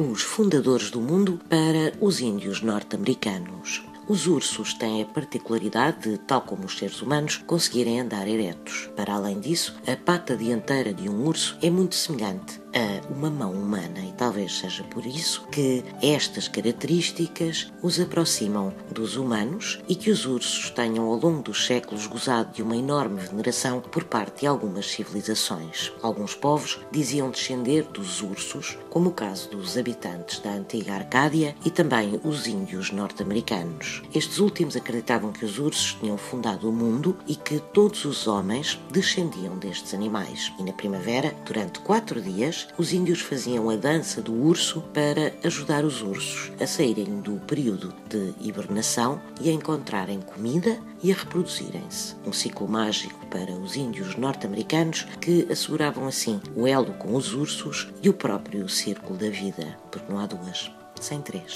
os fundadores do mundo para os índios norte-americanos. Os ursos têm a particularidade de, tal como os seres humanos, conseguirem andar eretos. Para além disso, a pata dianteira de um urso é muito semelhante a uma mão humana e talvez seja por isso que estas características os aproximam dos humanos e que os ursos tenham ao longo dos séculos gozado de uma enorme veneração por parte de algumas civilizações. Alguns povos diziam descender dos ursos, como o caso dos habitantes da antiga Arcádia e também os índios norte-americanos. Estes últimos acreditavam que os ursos tinham fundado o mundo e que todos os homens descendiam destes animais. E na primavera, durante quatro dias, os índios faziam a dança do urso para ajudar os ursos a saírem do período de hibernação e a encontrarem comida e a reproduzirem-se. Um ciclo mágico para os índios norte-americanos que asseguravam assim o elo com os ursos e o próprio círculo da vida, porque não há duas sem três.